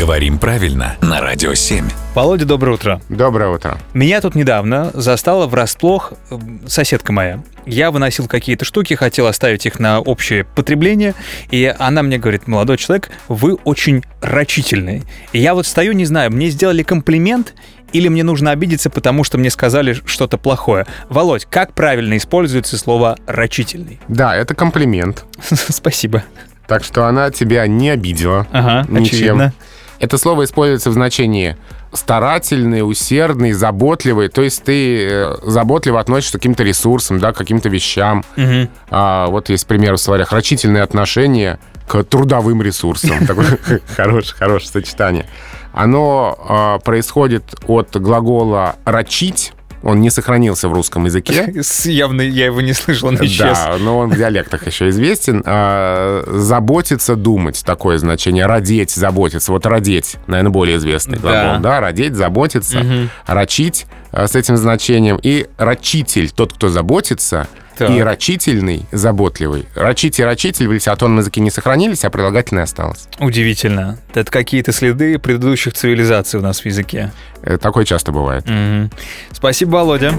Говорим правильно на Радио 7. Володя, доброе утро. Доброе утро. Меня тут недавно застала врасплох э, соседка моя. Я выносил какие-то штуки, хотел оставить их на общее потребление, и она мне говорит, молодой человек, вы очень рачительный. И я вот стою, не знаю, мне сделали комплимент, или мне нужно обидеться, потому что мне сказали что-то плохое. Володь, как правильно используется слово «рачительный»? Да, это комплимент. Спасибо. Так что она тебя не обидела. Ага, ничем. очевидно. Это слово используется в значении старательный, усердный, заботливый. То есть ты э, заботливо относишься к каким-то ресурсам, да, к каким-то вещам. Мгм. А, вот есть пример в словарях. Рачительные отношения к трудовым ресурсам. Такое хорошее, хорошее сочетание. Оно а, происходит от глагола «рачить». Он не сохранился в русском языке. Явно я его не слышал, он исчез. Да, но он в диалектах еще известен. А, заботиться, думать, такое значение. Родеть, заботиться. Вот родеть, наверное, более известный глагол. Да, родеть, заботиться, рачить а, с этим значением. И рачитель, тот, кто заботится, Так. и рачительный, заботливый. Рачить и рачитель в литературном языке не сохранились, а прилагательное осталось. Удивительно. Это какие-то следы предыдущих цивилизаций у нас в языке. Э, Такое часто бывает. Мгм. Спасибо, Володя.